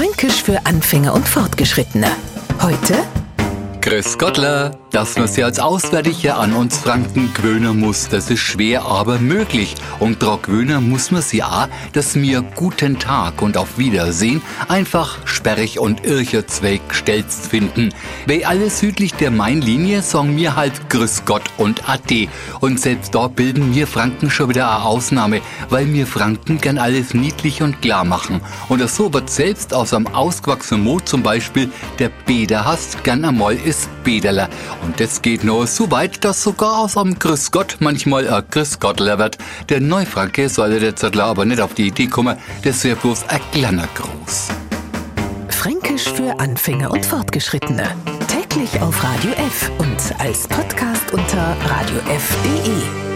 Fränkisch für Anfänger und Fortgeschrittene. Heute Grüß Gottler, dass man sich als Auswärtiger an uns Franken gewöhnen muss, das ist schwer, aber möglich. Und daran gewöhnen muss man sich auch, dass mir guten Tag und auf Wiedersehen einfach sperrig und ircher Zweig stellst finden. Bei alle südlich der Mainlinie sagen mir halt Grüß Gott und Ade. Und selbst dort bilden wir Franken schon wieder eine Ausnahme, weil wir Franken gern alles niedlich und klar machen. Und so wird selbst aus einem ausgewachsenen Mot zum Beispiel der Beder hast gern einmal ist Bederler. Und das geht nur so weit, dass sogar aus einem Grüß Gott manchmal ein Grüß Gottler wird. Der Neufranke sollte der Zettler aber nicht auf die Idee kommen, das wäre bloß ein kleiner Gruß. Fränkisch für Anfänger und Fortgeschrittene. Täglich auf Radio F und als Podcast unter radiof.de.